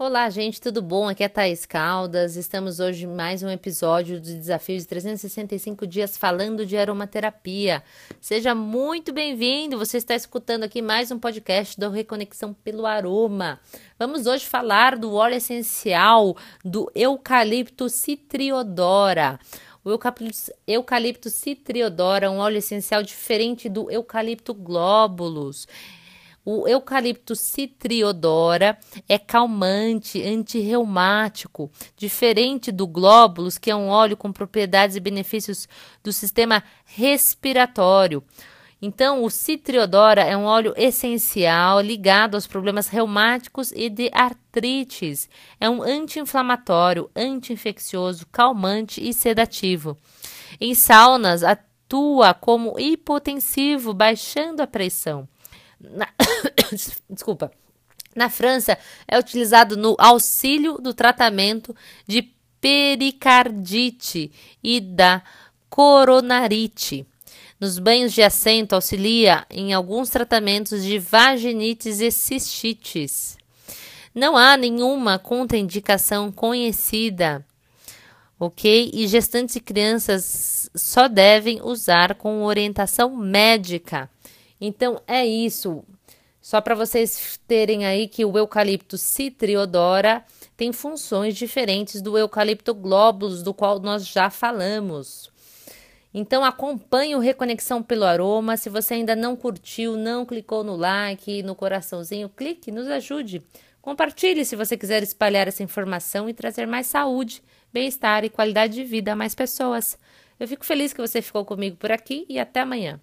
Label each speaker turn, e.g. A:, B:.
A: Olá, gente, tudo bom? Aqui é Thaís Caldas. Estamos hoje em mais um episódio do Desafio de 365 Dias falando de aromaterapia. Seja muito bem-vindo. Você está escutando aqui mais um podcast da Reconexão pelo Aroma. Vamos hoje falar do óleo essencial do eucalipto citriodora. O eucalipto, eucalipto citriodora é um óleo essencial diferente do eucalipto glóbulos. O eucalipto citriodora é calmante, antirreumático, diferente do glóbulos, que é um óleo com propriedades e benefícios do sistema respiratório. Então, o citriodora é um óleo essencial ligado aos problemas reumáticos e de artrites. É um anti-inflamatório, anti-infeccioso, calmante e sedativo. Em saunas, atua como hipotensivo, baixando a pressão. Na... Desculpa. Na França, é utilizado no auxílio do tratamento de pericardite e da coronarite. Nos banhos de assento, auxilia em alguns tratamentos de vaginites e cistites. Não há nenhuma contraindicação conhecida, ok? E gestantes e crianças só devem usar com orientação médica. Então é isso. Só para vocês terem aí que o eucalipto citriodora tem funções diferentes do eucalipto glóbulos, do qual nós já falamos. Então acompanhe o Reconexão pelo Aroma. Se você ainda não curtiu, não clicou no like, no coraçãozinho, clique, nos ajude. Compartilhe se você quiser espalhar essa informação e trazer mais saúde, bem-estar e qualidade de vida a mais pessoas. Eu fico feliz que você ficou comigo por aqui e até amanhã.